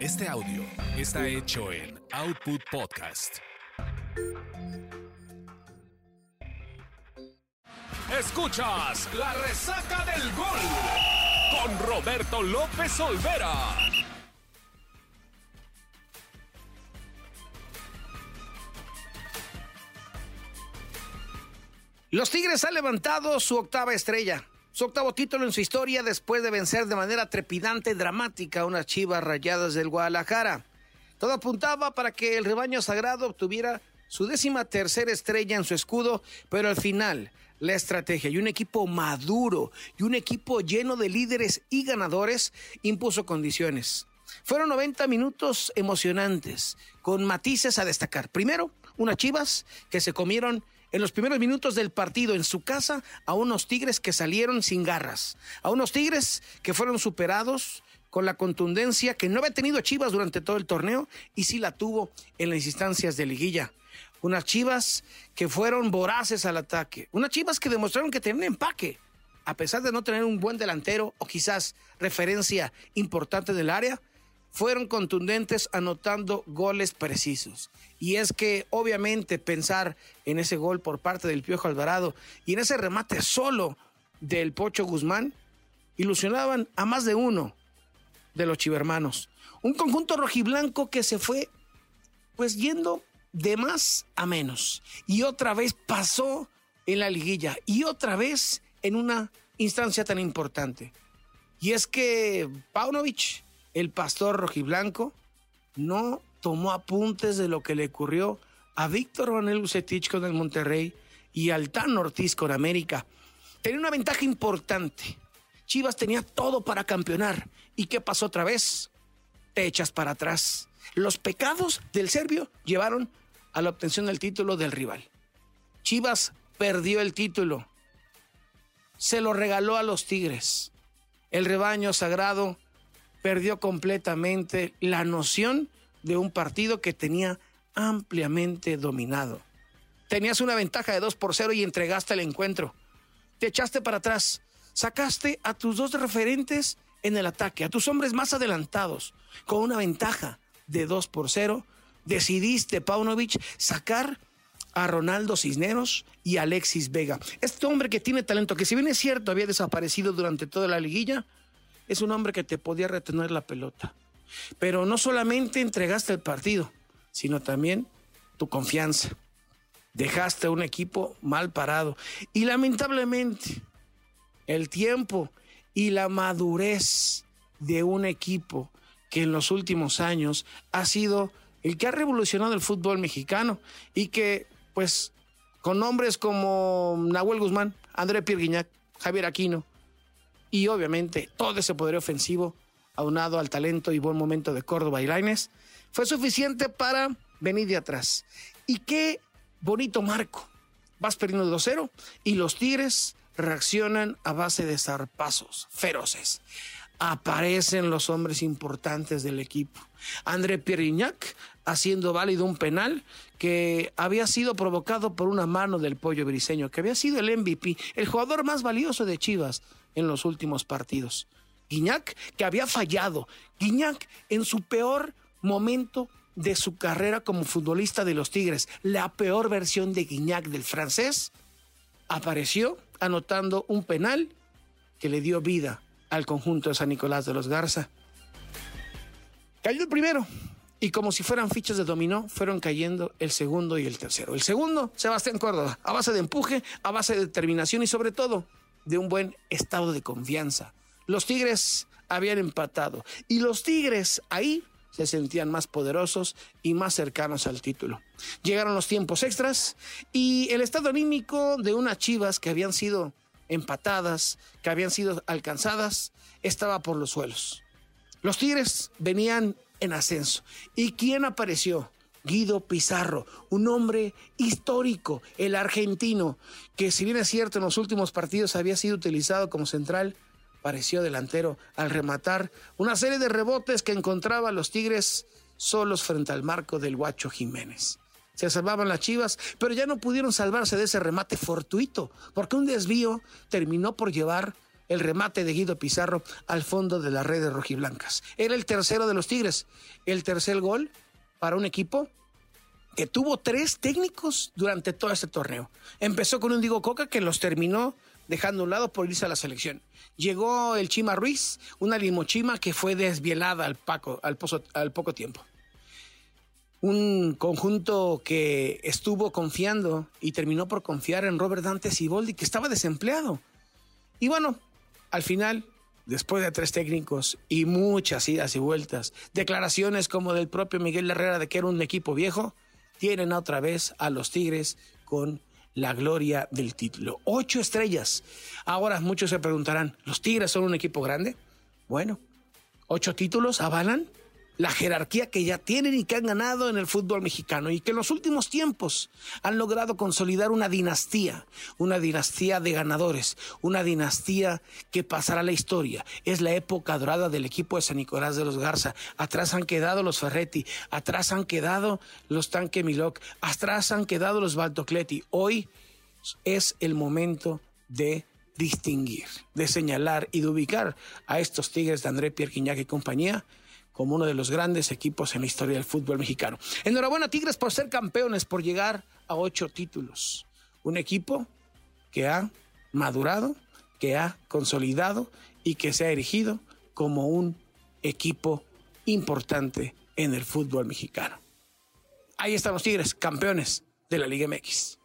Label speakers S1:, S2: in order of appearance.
S1: Este audio está hecho en Output Podcast. Escuchas la resaca del gol con Roberto López Olvera.
S2: Los Tigres han levantado su octava estrella, su octavo título en su historia después de vencer de manera trepidante y dramática a unas chivas rayadas del Guadalajara. Todo apuntaba para que el rebaño sagrado obtuviera su décima tercera estrella en su escudo, pero al final la estrategia y un equipo maduro y un equipo lleno de líderes y ganadores impuso condiciones. Fueron 90 minutos emocionantes, con matices a destacar. Primero, unas chivas que se comieron en los primeros minutos del partido en su casa a unos Tigres que salieron sin garras, a unos Tigres que fueron superados con la contundencia que no había tenido Chivas durante todo el torneo y sí la tuvo en las instancias de liguilla. Unas Chivas que fueron voraces al ataque, unas Chivas que demostraron que tenían empaque, a pesar de no tener un buen delantero o quizás referencia importante del área, fueron contundentes anotando goles precisos. Y es que obviamente pensar en ese gol por parte del Piojo Alvarado y en ese remate solo del Pocho Guzmán ilusionaban a más de uno de los chivermanos. Un conjunto rojiblanco que se fue pues yendo de más a menos. Y otra vez pasó en la liguilla y otra vez en una instancia tan importante. Y es que Paunovic el pastor rojiblanco no tomó apuntes de lo que le ocurrió a Víctor Manuel Bucetich con el Monterrey y al Tan Ortiz con América. Tenía una ventaja importante. Chivas tenía todo para campeonar. ¿Y qué pasó otra vez? Te echas para atrás. Los pecados del serbio llevaron a la obtención del título del rival. Chivas perdió el título. Se lo regaló a los Tigres. El rebaño sagrado perdió completamente la noción de un partido que tenía ampliamente dominado. Tenías una ventaja de 2 por 0 y entregaste el encuentro. Te echaste para atrás. Sacaste a tus dos referentes en el ataque, a tus hombres más adelantados, con una ventaja de 2 por 0. Decidiste, Paunovic, sacar a Ronaldo Cisneros y Alexis Vega. Este hombre que tiene talento, que si bien es cierto había desaparecido durante toda la liguilla, es un hombre que te podía retener la pelota. Pero no solamente entregaste el partido, sino también tu confianza. Dejaste a un equipo mal parado. Y lamentablemente, el tiempo y la madurez de un equipo que en los últimos años ha sido el que ha revolucionado el fútbol mexicano y que, pues, con nombres como Nahuel Guzmán, André Pierguiñac, Javier Aquino, y obviamente todo ese poder ofensivo, aunado al talento y buen momento de Córdoba y Laines, fue suficiente para venir de atrás. Y qué bonito marco. Vas perdiendo 2-0 y los Tigres reaccionan a base de zarpazos feroces. Aparecen los hombres importantes del equipo. André Pierignac haciendo válido un penal que había sido provocado por una mano del pollo briseño, que había sido el MVP, el jugador más valioso de Chivas en los últimos partidos. Guiñac, que había fallado. Guiñac en su peor momento de su carrera como futbolista de los Tigres, la peor versión de Guiñac del francés, apareció anotando un penal que le dio vida al conjunto de San Nicolás de los Garza. Cayó el primero, y como si fueran fichas de dominó, fueron cayendo el segundo y el tercero. El segundo, Sebastián Córdoba, a base de empuje, a base de determinación y sobre todo de un buen estado de confianza. Los Tigres habían empatado y los Tigres ahí se sentían más poderosos y más cercanos al título. Llegaron los tiempos extras y el estado anímico de unas chivas que habían sido empatadas, que habían sido alcanzadas, estaba por los suelos. Los Tigres venían en ascenso. ¿Y quién apareció? Guido Pizarro, un hombre histórico, el argentino, que si bien es cierto en los últimos partidos había sido utilizado como central, pareció delantero al rematar una serie de rebotes que encontraba a los Tigres solos frente al marco del Guacho Jiménez. Se salvaban las chivas, pero ya no pudieron salvarse de ese remate fortuito, porque un desvío terminó por llevar el remate de Guido Pizarro al fondo de las redes rojiblancas. Era el tercero de los Tigres, el tercer gol para un equipo que tuvo tres técnicos durante todo este torneo. Empezó con un Diego Coca que los terminó dejando a un lado por irse a la selección. Llegó el Chima Ruiz, una limochima que fue desvielada al, Paco, al, al poco tiempo. Un conjunto que estuvo confiando y terminó por confiar en Robert Dante Siboldi, que estaba desempleado. Y bueno, al final, después de tres técnicos y muchas idas y vueltas, declaraciones como del propio Miguel Herrera de que era un equipo viejo, tienen otra vez a los Tigres con la gloria del título. Ocho estrellas. Ahora muchos se preguntarán, ¿los Tigres son un equipo grande? Bueno, ocho títulos avalan la jerarquía que ya tienen y que han ganado en el fútbol mexicano y que en los últimos tiempos han logrado consolidar una dinastía, una dinastía de ganadores, una dinastía que pasará la historia. Es la época dorada del equipo de San Nicolás de los Garza. Atrás han quedado los Ferretti, atrás han quedado los Tanque Milok, atrás han quedado los Baltocleti. Hoy es el momento de distinguir, de señalar y de ubicar a estos Tigres de André Pierre y compañía como uno de los grandes equipos en la historia del fútbol mexicano. Enhorabuena Tigres por ser campeones, por llegar a ocho títulos. Un equipo que ha madurado, que ha consolidado y que se ha erigido como un equipo importante en el fútbol mexicano. Ahí están los Tigres, campeones de la Liga MX.